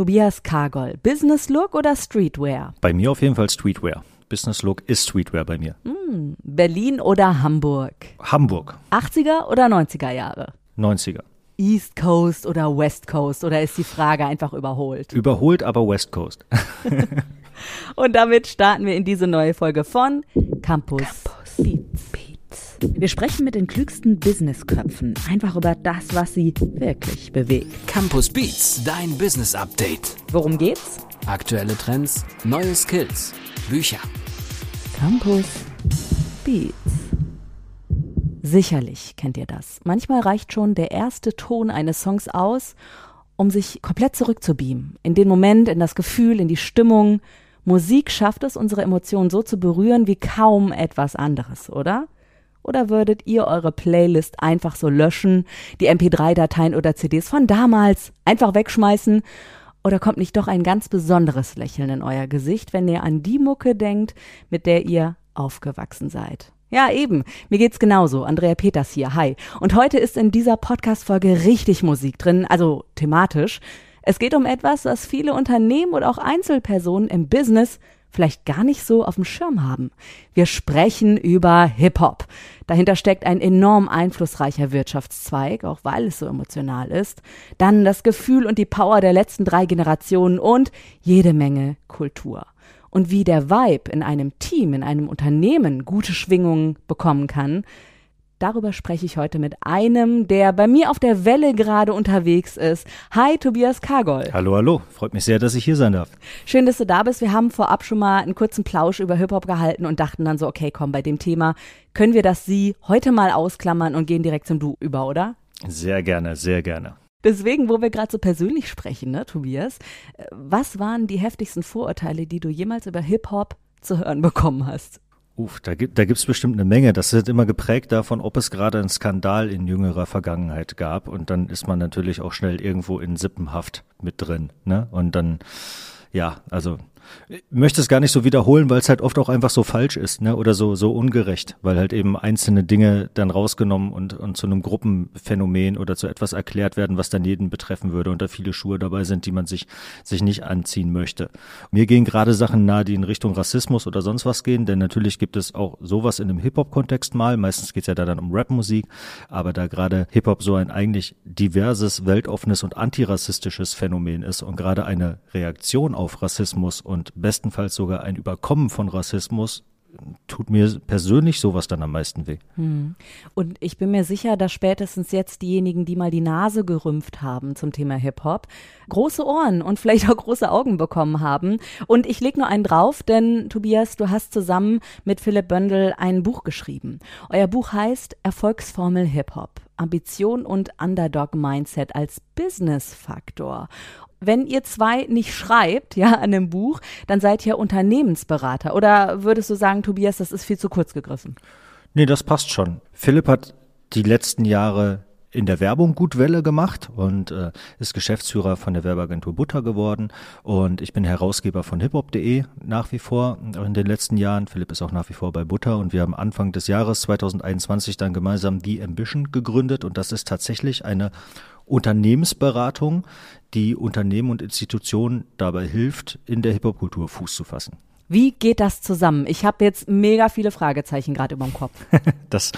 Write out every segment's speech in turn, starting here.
Tobias Kargol, Business Look oder Streetwear? Bei mir auf jeden Fall Streetwear. Business Look ist Streetwear bei mir. Hm, Berlin oder Hamburg? Hamburg. 80er oder 90er Jahre? 90er. East Coast oder West Coast oder ist die Frage einfach überholt? Überholt, aber West Coast. Und damit starten wir in diese neue Folge von Campus, Campus Beats. Wir sprechen mit den klügsten Businessköpfen einfach über das, was sie wirklich bewegt. Campus Beats, dein Business Update. Worum geht's? Aktuelle Trends, neue Skills, Bücher. Campus Beats. Sicherlich kennt ihr das. Manchmal reicht schon der erste Ton eines Songs aus, um sich komplett zurückzubeamen. In den Moment, in das Gefühl, in die Stimmung. Musik schafft es, unsere Emotionen so zu berühren wie kaum etwas anderes, oder? Oder würdet ihr eure Playlist einfach so löschen, die MP3-Dateien oder CDs von damals einfach wegschmeißen? Oder kommt nicht doch ein ganz besonderes Lächeln in euer Gesicht, wenn ihr an die Mucke denkt, mit der ihr aufgewachsen seid? Ja, eben. Mir geht's genauso. Andrea Peters hier. Hi. Und heute ist in dieser Podcast-Folge richtig Musik drin, also thematisch. Es geht um etwas, was viele Unternehmen oder auch Einzelpersonen im Business vielleicht gar nicht so auf dem Schirm haben. Wir sprechen über Hip-Hop. Dahinter steckt ein enorm einflussreicher Wirtschaftszweig, auch weil es so emotional ist. Dann das Gefühl und die Power der letzten drei Generationen und jede Menge Kultur und wie der Vibe in einem Team, in einem Unternehmen gute Schwingungen bekommen kann, Darüber spreche ich heute mit einem, der bei mir auf der Welle gerade unterwegs ist. Hi, Tobias Kargol. Hallo, hallo. Freut mich sehr, dass ich hier sein darf. Schön, dass du da bist. Wir haben vorab schon mal einen kurzen Plausch über Hip-Hop gehalten und dachten dann so, okay, komm, bei dem Thema können wir das Sie heute mal ausklammern und gehen direkt zum Du über, oder? Sehr gerne, sehr gerne. Deswegen, wo wir gerade so persönlich sprechen, ne, Tobias, äh, was waren die heftigsten Vorurteile, die du jemals über Hip-Hop zu hören bekommen hast? Uff, da gibt gibt's bestimmt eine Menge. Das ist immer geprägt davon, ob es gerade einen Skandal in jüngerer Vergangenheit gab. Und dann ist man natürlich auch schnell irgendwo in Sippenhaft mit drin. Ne? Und dann, ja, also ich möchte es gar nicht so wiederholen, weil es halt oft auch einfach so falsch ist, ne? Oder so, so ungerecht, weil halt eben einzelne Dinge dann rausgenommen und, und zu einem Gruppenphänomen oder zu etwas erklärt werden, was dann jeden betreffen würde und da viele Schuhe dabei sind, die man sich, sich nicht anziehen möchte. Mir gehen gerade Sachen nahe, die in Richtung Rassismus oder sonst was gehen, denn natürlich gibt es auch sowas in einem Hip-Hop-Kontext mal. Meistens geht es ja da dann um Rapmusik, aber da gerade Hip-Hop so ein eigentlich diverses, weltoffenes und antirassistisches Phänomen ist und gerade eine Reaktion auf Rassismus und bestenfalls sogar ein Überkommen von Rassismus tut mir persönlich sowas dann am meisten weh. Hm. Und ich bin mir sicher, dass spätestens jetzt diejenigen, die mal die Nase gerümpft haben zum Thema Hip-Hop, große Ohren und vielleicht auch große Augen bekommen haben. Und ich leg nur einen drauf, denn Tobias, du hast zusammen mit Philipp Böndel ein Buch geschrieben. Euer Buch heißt Erfolgsformel Hip-Hop. Ambition und Underdog-Mindset als Business-Faktor wenn ihr zwei nicht schreibt, ja, an dem Buch, dann seid ihr Unternehmensberater. Oder würdest du sagen, Tobias, das ist viel zu kurz gegriffen? Nee, das passt schon. Philipp hat die letzten Jahre in der Werbung gut Welle gemacht und äh, ist Geschäftsführer von der Werbeagentur Butter geworden und ich bin Herausgeber von hiphop.de nach wie vor in den letzten Jahren. Philipp ist auch nach wie vor bei Butter und wir haben Anfang des Jahres 2021 dann gemeinsam The Ambition gegründet und das ist tatsächlich eine Unternehmensberatung, die Unternehmen und Institutionen dabei hilft, in der Hip-Hop-Kultur Fuß zu fassen. Wie geht das zusammen? Ich habe jetzt mega viele Fragezeichen gerade über dem Kopf. das,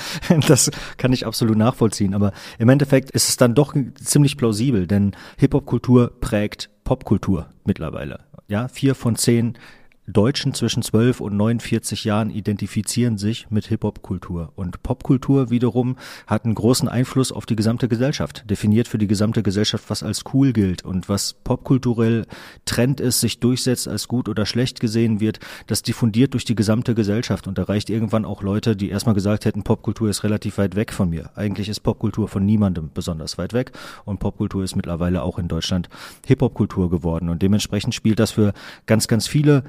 das kann ich absolut nachvollziehen. Aber im Endeffekt ist es dann doch ziemlich plausibel, denn Hip-Hop-Kultur prägt Popkultur mittlerweile. Ja, vier von zehn Deutschen zwischen 12 und 49 Jahren identifizieren sich mit Hip-Hop-Kultur. Und Popkultur wiederum hat einen großen Einfluss auf die gesamte Gesellschaft, definiert für die gesamte Gesellschaft, was als cool gilt und was popkulturell Trend ist, sich durchsetzt, als gut oder schlecht gesehen wird, das diffundiert durch die gesamte Gesellschaft und erreicht irgendwann auch Leute, die erstmal gesagt hätten, Popkultur ist relativ weit weg von mir. Eigentlich ist Popkultur von niemandem besonders weit weg und Popkultur ist mittlerweile auch in Deutschland Hip-Hop-Kultur geworden und dementsprechend spielt das für ganz, ganz viele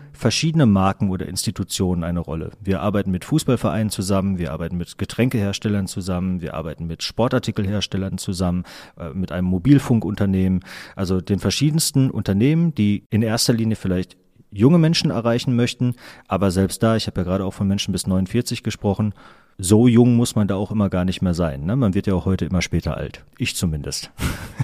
Marken oder Institutionen eine Rolle. Wir arbeiten mit Fußballvereinen zusammen, wir arbeiten mit Getränkeherstellern zusammen, wir arbeiten mit Sportartikelherstellern zusammen, äh, mit einem Mobilfunkunternehmen, also den verschiedensten Unternehmen, die in erster Linie vielleicht junge Menschen erreichen möchten, aber selbst da, ich habe ja gerade auch von Menschen bis 49 gesprochen, so jung muss man da auch immer gar nicht mehr sein. Ne? Man wird ja auch heute immer später alt. Ich zumindest.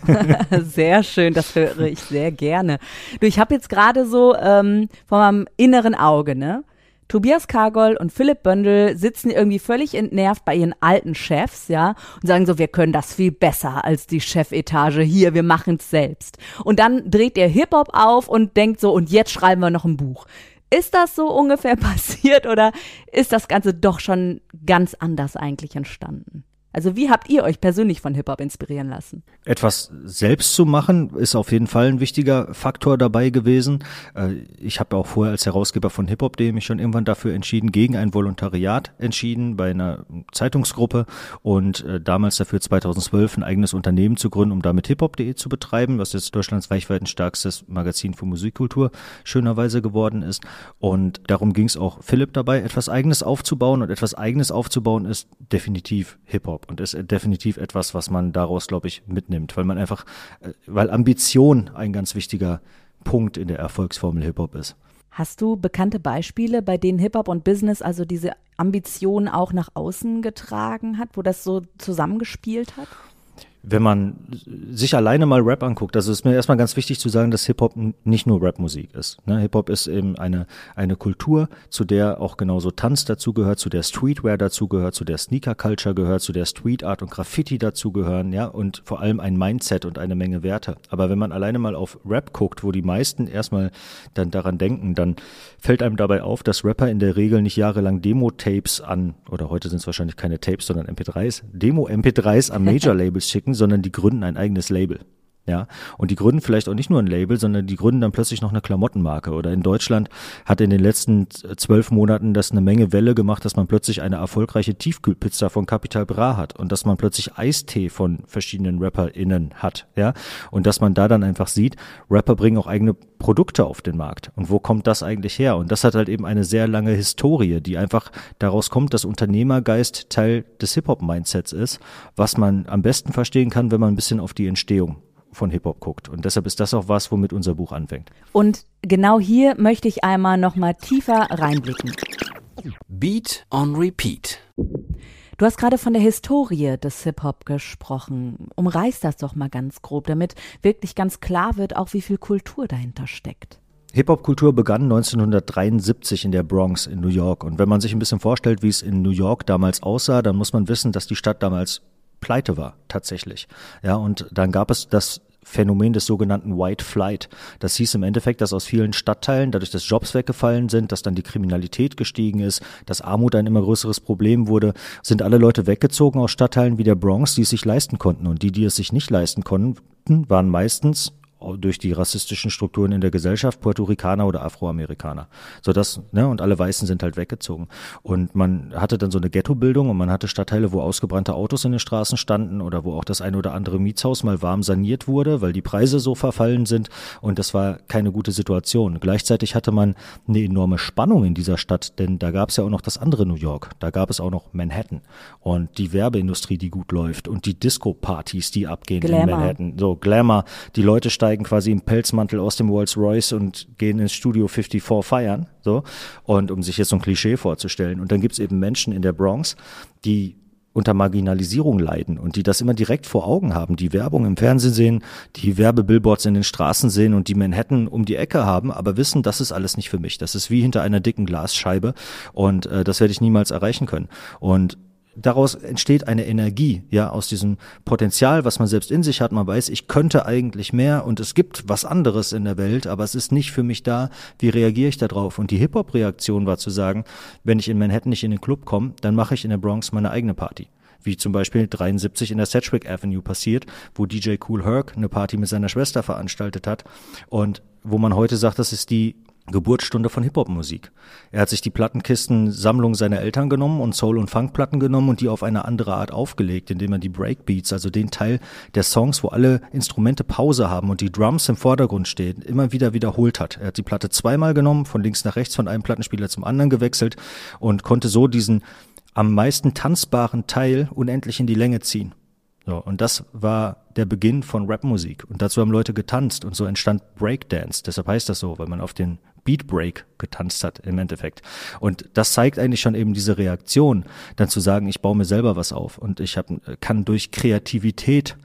sehr schön, das höre ich sehr gerne. Du, ich habe jetzt gerade so ähm, vor meinem inneren Auge, ne? Tobias Kargol und Philipp Bündel sitzen irgendwie völlig entnervt bei ihren alten Chefs, ja, und sagen so, wir können das viel besser als die Chefetage hier, wir machen's selbst. Und dann dreht ihr Hip-Hop auf und denkt so, und jetzt schreiben wir noch ein Buch. Ist das so ungefähr passiert oder ist das Ganze doch schon ganz anders eigentlich entstanden? Also wie habt ihr euch persönlich von Hip-Hop inspirieren lassen? Etwas selbst zu machen ist auf jeden Fall ein wichtiger Faktor dabei gewesen. Äh, ich habe auch vorher als Herausgeber von Hip-Hop.de mich schon irgendwann dafür entschieden, gegen ein Volontariat entschieden bei einer Zeitungsgruppe und äh, damals dafür 2012 ein eigenes Unternehmen zu gründen, um damit Hip-Hop.de zu betreiben, was jetzt Deutschlands reichweiten stärkstes Magazin für Musikkultur schönerweise geworden ist. Und darum ging es auch Philipp dabei, etwas Eigenes aufzubauen und etwas Eigenes aufzubauen ist definitiv Hip-Hop. Job und ist definitiv etwas, was man daraus, glaube ich, mitnimmt, weil man einfach, äh, weil Ambition ein ganz wichtiger Punkt in der Erfolgsformel Hip-Hop ist. Hast du bekannte Beispiele, bei denen Hip-Hop und Business also diese Ambition auch nach außen getragen hat, wo das so zusammengespielt hat? Wenn man sich alleine mal Rap anguckt, also ist mir erstmal ganz wichtig zu sagen, dass Hip-Hop nicht nur Rap-Musik ist. Ne? Hip-Hop ist eben eine, eine Kultur, zu der auch genauso Tanz dazugehört, zu der Streetwear dazugehört, zu der Sneaker-Culture gehört, zu der Street Art und Graffiti dazugehören, ja, und vor allem ein Mindset und eine Menge Werte. Aber wenn man alleine mal auf Rap guckt, wo die meisten erstmal dann daran denken, dann fällt einem dabei auf, dass Rapper in der Regel nicht jahrelang Demo-Tapes an, oder heute sind es wahrscheinlich keine Tapes, sondern MP3s, Demo-MP3s an Major-Labels schicken, sondern die gründen ein eigenes Label. Ja, und die gründen vielleicht auch nicht nur ein Label, sondern die gründen dann plötzlich noch eine Klamottenmarke. Oder in Deutschland hat in den letzten zwölf Monaten das eine Menge Welle gemacht, dass man plötzlich eine erfolgreiche Tiefkühlpizza von Capital Bra hat und dass man plötzlich Eistee von verschiedenen RapperInnen hat. Ja, und dass man da dann einfach sieht, Rapper bringen auch eigene Produkte auf den Markt. Und wo kommt das eigentlich her? Und das hat halt eben eine sehr lange Historie, die einfach daraus kommt, dass Unternehmergeist Teil des Hip-Hop-Mindsets ist, was man am besten verstehen kann, wenn man ein bisschen auf die Entstehung von Hip-Hop guckt. Und deshalb ist das auch was, womit unser Buch anfängt. Und genau hier möchte ich einmal nochmal tiefer reinblicken. Beat on Repeat. Du hast gerade von der Historie des Hip-Hop gesprochen. Umreiß das doch mal ganz grob, damit wirklich ganz klar wird, auch wie viel Kultur dahinter steckt. Hip-Hop-Kultur begann 1973 in der Bronx in New York. Und wenn man sich ein bisschen vorstellt, wie es in New York damals aussah, dann muss man wissen, dass die Stadt damals pleite war, tatsächlich. Ja, und dann gab es das Phänomen des sogenannten White Flight. Das hieß im Endeffekt, dass aus vielen Stadtteilen, dadurch, dass Jobs weggefallen sind, dass dann die Kriminalität gestiegen ist, dass Armut ein immer größeres Problem wurde, sind alle Leute weggezogen aus Stadtteilen wie der Bronx, die es sich leisten konnten. Und die, die es sich nicht leisten konnten, waren meistens durch die rassistischen Strukturen in der Gesellschaft Puerto Ricaner oder Afroamerikaner. So das, ne, und alle Weißen sind halt weggezogen. Und man hatte dann so eine Ghettobildung und man hatte Stadtteile, wo ausgebrannte Autos in den Straßen standen oder wo auch das eine oder andere Mietshaus mal warm saniert wurde, weil die Preise so verfallen sind und das war keine gute Situation. Gleichzeitig hatte man eine enorme Spannung in dieser Stadt, denn da gab es ja auch noch das andere New York. Da gab es auch noch Manhattan und die Werbeindustrie, die gut läuft und die Disco-Partys, die abgehen Glamour. in Manhattan. So Glamour, die Leute steigen steigen quasi im Pelzmantel aus dem Rolls Royce und gehen ins Studio 54 feiern, so. Und um sich jetzt so ein Klischee vorzustellen. Und dann gibt's eben Menschen in der Bronx, die unter Marginalisierung leiden und die das immer direkt vor Augen haben, die Werbung im Fernsehen sehen, die Werbebillboards in den Straßen sehen und die Manhattan um die Ecke haben, aber wissen, das ist alles nicht für mich. Das ist wie hinter einer dicken Glasscheibe und äh, das werde ich niemals erreichen können. Und daraus entsteht eine Energie, ja, aus diesem Potenzial, was man selbst in sich hat. Man weiß, ich könnte eigentlich mehr und es gibt was anderes in der Welt, aber es ist nicht für mich da. Wie reagiere ich darauf? Und die Hip-Hop-Reaktion war zu sagen, wenn ich in Manhattan nicht in den Club komme, dann mache ich in der Bronx meine eigene Party wie zum Beispiel 73 in der Sedgwick Avenue passiert, wo DJ Cool Herc eine Party mit seiner Schwester veranstaltet hat und wo man heute sagt, das ist die Geburtsstunde von Hip-Hop-Musik. Er hat sich die Plattenkisten-Sammlung seiner Eltern genommen und Soul- und Funk-Platten genommen und die auf eine andere Art aufgelegt, indem er die Breakbeats, also den Teil der Songs, wo alle Instrumente Pause haben und die Drums im Vordergrund stehen, immer wieder wiederholt hat. Er hat die Platte zweimal genommen, von links nach rechts, von einem Plattenspieler zum anderen gewechselt und konnte so diesen am meisten tanzbaren Teil unendlich in die Länge ziehen. So, und das war der Beginn von Rapmusik. Und dazu haben Leute getanzt und so entstand Breakdance. Deshalb heißt das so, weil man auf den Beatbreak getanzt hat im Endeffekt. Und das zeigt eigentlich schon eben diese Reaktion, dann zu sagen, ich baue mir selber was auf und ich hab, kann durch Kreativität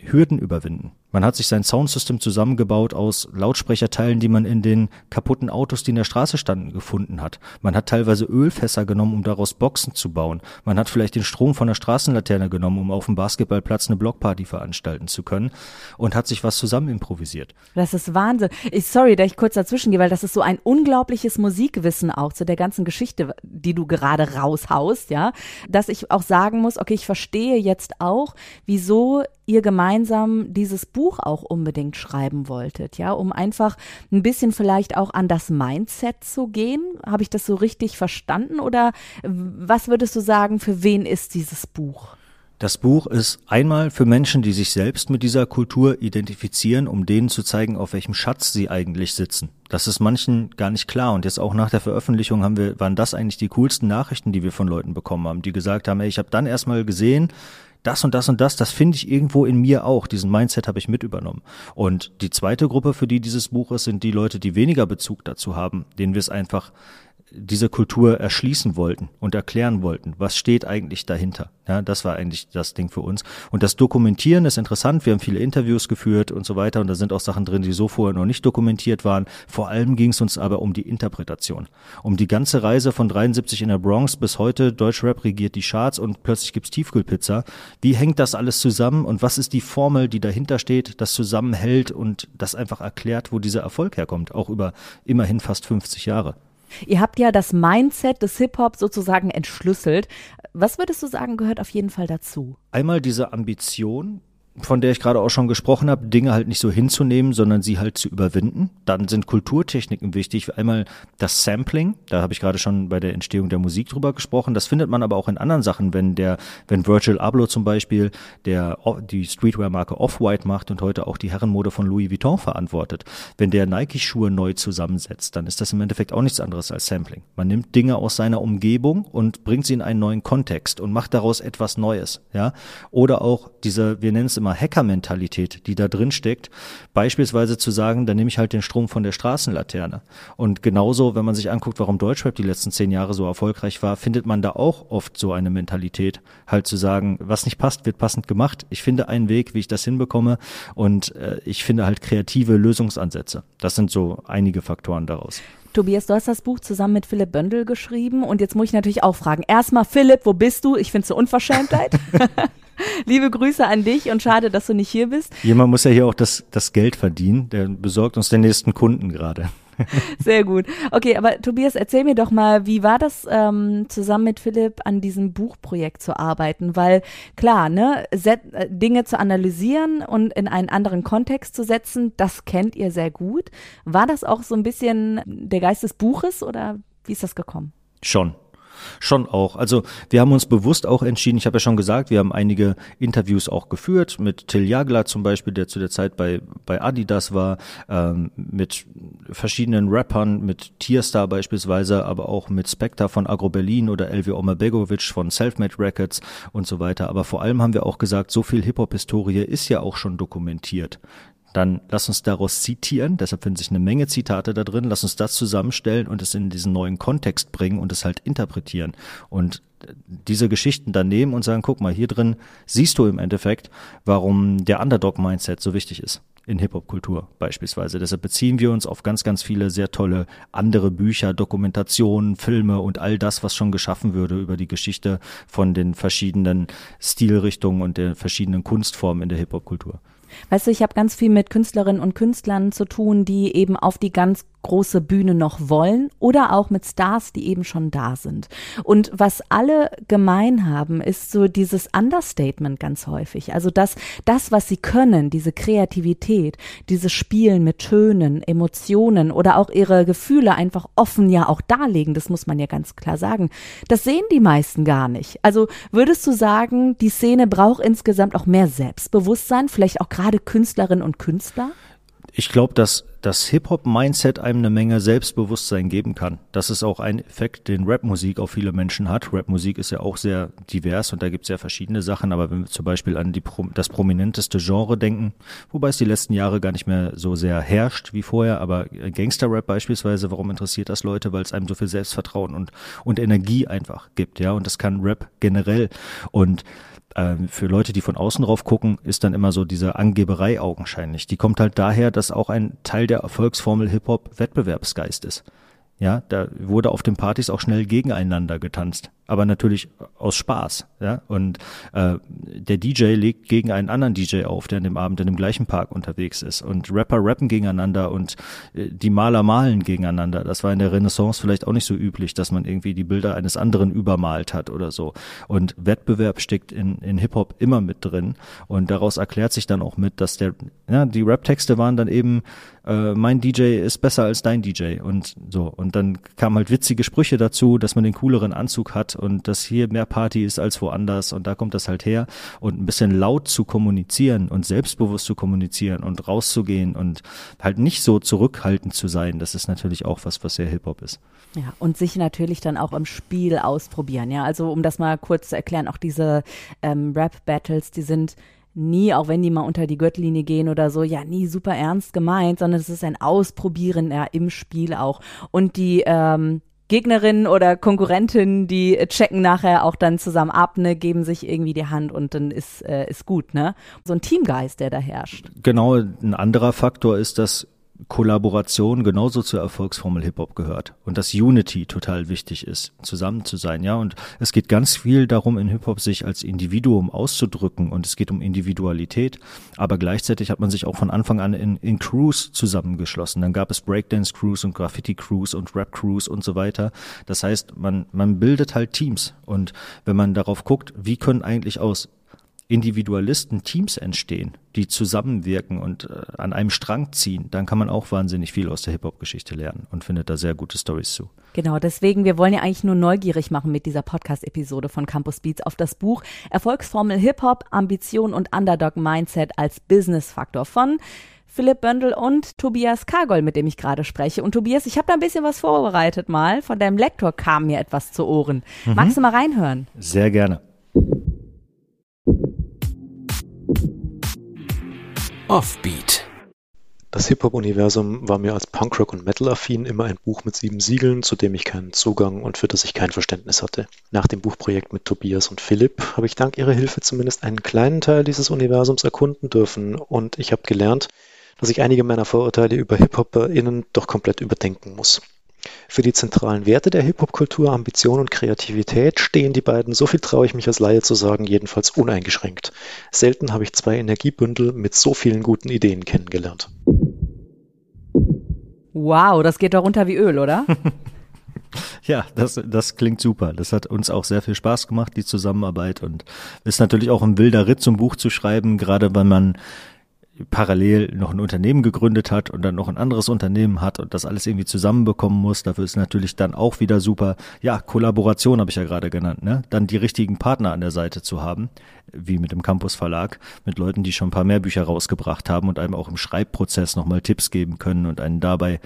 Hürden überwinden. Man hat sich sein Soundsystem zusammengebaut aus Lautsprecherteilen, die man in den kaputten Autos, die in der Straße standen, gefunden hat. Man hat teilweise Ölfässer genommen, um daraus Boxen zu bauen. Man hat vielleicht den Strom von der Straßenlaterne genommen, um auf dem Basketballplatz eine Blockparty veranstalten zu können und hat sich was zusammen improvisiert. Das ist Wahnsinn. Ich, sorry, dass ich kurz dazwischen gehe, weil das ist so ein unglaubliches Musikwissen auch zu der ganzen Geschichte, die du gerade raushaust, ja, dass ich auch sagen muss, okay, ich verstehe jetzt auch, wieso ihr gemeinsam dieses Buch auch unbedingt schreiben wolltet, ja, um einfach ein bisschen vielleicht auch an das Mindset zu gehen. Habe ich das so richtig verstanden oder was würdest du sagen, für wen ist dieses Buch? Das Buch ist einmal für Menschen, die sich selbst mit dieser Kultur identifizieren, um denen zu zeigen, auf welchem Schatz sie eigentlich sitzen. Das ist manchen gar nicht klar. Und jetzt auch nach der Veröffentlichung haben wir, waren das eigentlich die coolsten Nachrichten, die wir von Leuten bekommen haben, die gesagt haben, ey, ich habe dann erstmal gesehen, das und das und das, das finde ich irgendwo in mir auch. Diesen Mindset habe ich mit übernommen. Und die zweite Gruppe, für die dieses Buch ist, sind die Leute, die weniger Bezug dazu haben, denen wir es einfach diese Kultur erschließen wollten und erklären wollten, was steht eigentlich dahinter. Ja, das war eigentlich das Ding für uns. Und das Dokumentieren ist interessant. Wir haben viele Interviews geführt und so weiter. Und da sind auch Sachen drin, die so vorher noch nicht dokumentiert waren. Vor allem ging es uns aber um die Interpretation. Um die ganze Reise von 73 in der Bronx bis heute. Deutschrap regiert die Charts und plötzlich gibt's Tiefkühlpizza. Wie hängt das alles zusammen und was ist die Formel, die dahinter steht, das zusammenhält und das einfach erklärt, wo dieser Erfolg herkommt? Auch über immerhin fast 50 Jahre. Ihr habt ja das Mindset des Hip-Hop sozusagen entschlüsselt. Was würdest du sagen, gehört auf jeden Fall dazu? Einmal diese Ambition, von der ich gerade auch schon gesprochen habe, Dinge halt nicht so hinzunehmen, sondern sie halt zu überwinden. Dann sind Kulturtechniken wichtig. Einmal das Sampling, da habe ich gerade schon bei der Entstehung der Musik drüber gesprochen. Das findet man aber auch in anderen Sachen, wenn der, wenn Virgil Abloh zum Beispiel, der die Streetwear-Marke Off-White macht und heute auch die Herrenmode von Louis Vuitton verantwortet. Wenn der Nike-Schuhe neu zusammensetzt, dann ist das im Endeffekt auch nichts anderes als Sampling. Man nimmt Dinge aus seiner Umgebung und bringt sie in einen neuen Kontext und macht daraus etwas Neues, ja. Oder auch diese, wir nennen es immer Thema Hacker-Mentalität, die da drin steckt, beispielsweise zu sagen, dann nehme ich halt den Strom von der Straßenlaterne. Und genauso, wenn man sich anguckt, warum Deutschrap die letzten zehn Jahre so erfolgreich war, findet man da auch oft so eine Mentalität, halt zu sagen, was nicht passt, wird passend gemacht. Ich finde einen Weg, wie ich das hinbekomme und äh, ich finde halt kreative Lösungsansätze. Das sind so einige Faktoren daraus. Tobias, du hast das Buch zusammen mit Philipp Böndel geschrieben und jetzt muss ich natürlich auch fragen. Erstmal, Philipp, wo bist du? Ich finde es eine Unverschämtheit. Liebe Grüße an dich und schade, dass du nicht hier bist. Jemand muss ja hier auch das, das Geld verdienen. Der besorgt uns den nächsten Kunden gerade. Sehr gut. Okay, aber Tobias, erzähl mir doch mal, wie war das ähm, zusammen mit Philipp an diesem Buchprojekt zu arbeiten? Weil klar, ne, Set, äh, Dinge zu analysieren und in einen anderen Kontext zu setzen, das kennt ihr sehr gut. War das auch so ein bisschen der Geist des Buches oder wie ist das gekommen? Schon, Schon auch. Also wir haben uns bewusst auch entschieden, ich habe ja schon gesagt, wir haben einige Interviews auch geführt, mit Till Jagler zum Beispiel, der zu der Zeit bei, bei Adidas war, ähm, mit verschiedenen Rappern, mit Tierstar beispielsweise, aber auch mit Spectre von Agro Berlin oder Elvi Omerbegovic von Selfmade Records und so weiter. Aber vor allem haben wir auch gesagt, so viel Hip-Hop-Historie ist ja auch schon dokumentiert dann lass uns daraus zitieren, deshalb finden sich eine Menge Zitate da drin, lass uns das zusammenstellen und es in diesen neuen Kontext bringen und es halt interpretieren und diese Geschichten dann nehmen und sagen, guck mal, hier drin siehst du im Endeffekt, warum der Underdog-Mindset so wichtig ist in Hip-Hop-Kultur beispielsweise. Deshalb beziehen wir uns auf ganz, ganz viele sehr tolle andere Bücher, Dokumentationen, Filme und all das, was schon geschaffen würde über die Geschichte von den verschiedenen Stilrichtungen und den verschiedenen Kunstformen in der Hip-Hop-Kultur. Weißt du, ich habe ganz viel mit Künstlerinnen und Künstlern zu tun, die eben auf die ganz große Bühne noch wollen oder auch mit Stars, die eben schon da sind. Und was alle gemein haben, ist so dieses Understatement ganz häufig. Also das, das, was sie können, diese Kreativität, dieses Spielen mit Tönen, Emotionen oder auch ihre Gefühle einfach offen ja auch darlegen, das muss man ja ganz klar sagen. Das sehen die meisten gar nicht. Also würdest du sagen, die Szene braucht insgesamt auch mehr Selbstbewusstsein, vielleicht auch gerade Künstlerinnen und Künstler? Ich glaube, dass das Hip-Hop-Mindset einem eine Menge Selbstbewusstsein geben kann. Das ist auch ein Effekt, den Rap-Musik auf viele Menschen hat. Rap-Musik ist ja auch sehr divers und da gibt es ja verschiedene Sachen, aber wenn wir zum Beispiel an die, das prominenteste Genre denken, wobei es die letzten Jahre gar nicht mehr so sehr herrscht wie vorher, aber Gangster-Rap beispielsweise, warum interessiert das Leute? Weil es einem so viel Selbstvertrauen und, und Energie einfach gibt, ja, und das kann Rap generell. Und ähm, für Leute, die von außen drauf gucken, ist dann immer so diese Angeberei augenscheinlich. Die kommt halt daher, dass auch ein Teil der Erfolgsformel Hip-Hop Wettbewerbsgeist ist. Ja, da wurde auf den Partys auch schnell gegeneinander getanzt aber natürlich aus Spaß. Ja? Und äh, der DJ legt gegen einen anderen DJ auf, der an dem Abend in dem gleichen Park unterwegs ist. Und Rapper rappen gegeneinander und äh, die Maler malen gegeneinander. Das war in der Renaissance vielleicht auch nicht so üblich, dass man irgendwie die Bilder eines anderen übermalt hat oder so. Und Wettbewerb steckt in, in Hip-Hop immer mit drin. Und daraus erklärt sich dann auch mit, dass der, ja, die Rap-Texte waren dann eben, äh, mein DJ ist besser als dein DJ und so. Und dann kamen halt witzige Sprüche dazu, dass man den cooleren Anzug hat und dass hier mehr Party ist als woanders und da kommt das halt her und ein bisschen laut zu kommunizieren und selbstbewusst zu kommunizieren und rauszugehen und halt nicht so zurückhaltend zu sein, das ist natürlich auch was, was sehr Hip-Hop ist. Ja, und sich natürlich dann auch im Spiel ausprobieren. Ja, also um das mal kurz zu erklären, auch diese ähm, Rap-Battles, die sind nie, auch wenn die mal unter die Gürtellinie gehen oder so, ja, nie super ernst gemeint, sondern es ist ein Ausprobieren ja, im Spiel auch. Und die ähm, Gegnerinnen oder Konkurrentinnen, die checken nachher auch dann zusammen ab, ne, geben sich irgendwie die Hand und dann ist, äh, ist gut, ne? So ein Teamgeist, der da herrscht. Genau, ein anderer Faktor ist, dass Kollaboration genauso zur Erfolgsformel Hip-Hop gehört und dass Unity total wichtig ist, zusammen zu sein, ja. Und es geht ganz viel darum, in Hip-Hop sich als Individuum auszudrücken und es geht um Individualität, aber gleichzeitig hat man sich auch von Anfang an in, in Crews zusammengeschlossen. Dann gab es Breakdance-Crews und Graffiti-Crews und Rap-Crews und so weiter. Das heißt, man, man bildet halt Teams und wenn man darauf guckt, wie können eigentlich aus Individualisten Teams entstehen, die zusammenwirken und äh, an einem Strang ziehen, dann kann man auch wahnsinnig viel aus der Hip-Hop-Geschichte lernen und findet da sehr gute Stories zu. Genau, deswegen, wir wollen ja eigentlich nur neugierig machen mit dieser Podcast-Episode von Campus Beats auf das Buch Erfolgsformel Hip-Hop, Ambition und Underdog-Mindset als Business-Faktor von Philipp Böndel und Tobias Kargol, mit dem ich gerade spreche. Und Tobias, ich habe da ein bisschen was vorbereitet mal. Von deinem Lektor kam mir etwas zu Ohren. Mhm. Magst du mal reinhören? Sehr gerne. Offbeat. Das Hip-Hop-Universum war mir als Punkrock und Metal-affin immer ein Buch mit sieben Siegeln, zu dem ich keinen Zugang und für das ich kein Verständnis hatte. Nach dem Buchprojekt mit Tobias und Philipp habe ich dank ihrer Hilfe zumindest einen kleinen Teil dieses Universums erkunden dürfen und ich habe gelernt, dass ich einige meiner Vorurteile über Hip-HopperInnen doch komplett überdenken muss. Für die zentralen Werte der Hip-Hop-Kultur, Ambition und Kreativität stehen die beiden, so viel traue ich mich als Laie zu sagen, jedenfalls uneingeschränkt. Selten habe ich zwei Energiebündel mit so vielen guten Ideen kennengelernt. Wow, das geht doch runter wie Öl, oder? Ja, das, das klingt super. Das hat uns auch sehr viel Spaß gemacht, die Zusammenarbeit. Und ist natürlich auch ein wilder Ritt zum Buch zu schreiben, gerade wenn man parallel noch ein Unternehmen gegründet hat und dann noch ein anderes Unternehmen hat und das alles irgendwie zusammenbekommen muss, dafür ist natürlich dann auch wieder super, ja, Kollaboration habe ich ja gerade genannt, ne? Dann die richtigen Partner an der Seite zu haben, wie mit dem Campus Verlag, mit Leuten, die schon ein paar mehr Bücher rausgebracht haben und einem auch im Schreibprozess nochmal Tipps geben können und einen dabei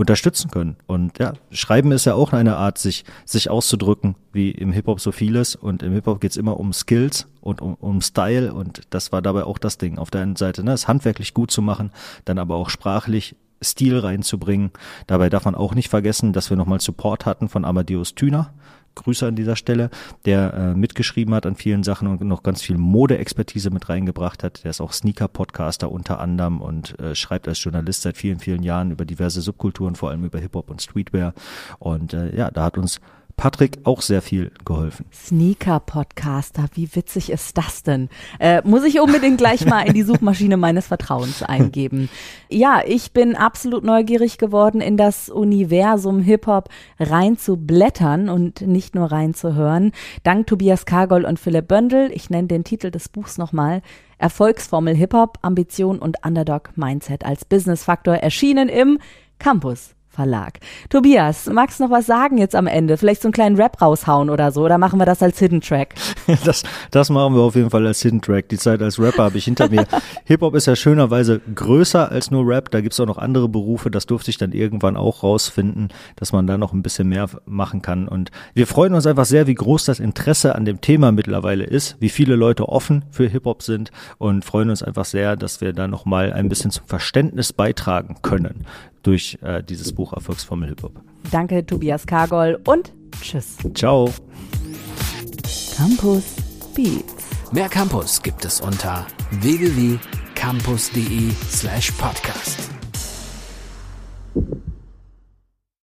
unterstützen können. Und ja, Schreiben ist ja auch eine Art, sich, sich auszudrücken, wie im Hip-Hop so vieles. Und im Hip-Hop geht's immer um Skills und um, um Style. Und das war dabei auch das Ding. Auf der einen Seite, ne, es handwerklich gut zu machen, dann aber auch sprachlich Stil reinzubringen. Dabei darf man auch nicht vergessen, dass wir nochmal Support hatten von Amadeus Thüner, Grüße an dieser Stelle, der äh, mitgeschrieben hat an vielen Sachen und noch ganz viel Modeexpertise mit reingebracht hat. Der ist auch Sneaker-Podcaster unter anderem und äh, schreibt als Journalist seit vielen, vielen Jahren über diverse Subkulturen, vor allem über Hip-Hop und Streetwear. Und äh, ja, da hat uns Patrick auch sehr viel geholfen. Sneaker-Podcaster, wie witzig ist das denn? Äh, muss ich unbedingt gleich mal in die Suchmaschine meines Vertrauens eingeben. Ja, ich bin absolut neugierig geworden, in das Universum Hip-Hop reinzublättern und nicht nur reinzuhören. Dank Tobias Kargol und Philipp Böndel, ich nenne den Titel des Buchs nochmal, Erfolgsformel Hip-Hop, Ambition und Underdog Mindset als Business-Faktor erschienen im Campus Verlag. Tobias, magst du noch was sagen jetzt am Ende? Vielleicht so einen kleinen Rap raushauen oder so? Oder machen wir das als Hidden Track? Das, das machen wir auf jeden Fall als Hidden Track. Die Zeit als Rapper habe ich hinter mir. Hip-Hop ist ja schönerweise größer als nur Rap. Da gibt es auch noch andere Berufe. Das durfte ich dann irgendwann auch rausfinden, dass man da noch ein bisschen mehr machen kann. Und wir freuen uns einfach sehr, wie groß das Interesse an dem Thema mittlerweile ist, wie viele Leute offen für Hip-Hop sind und freuen uns einfach sehr, dass wir da nochmal ein bisschen zum Verständnis beitragen können durch äh, dieses Buch Erfolgsformel Hip Hop. Danke, Tobias Kargol und tschüss. Ciao. Campus Beats. Mehr Campus gibt es unter www.campus.de/podcast.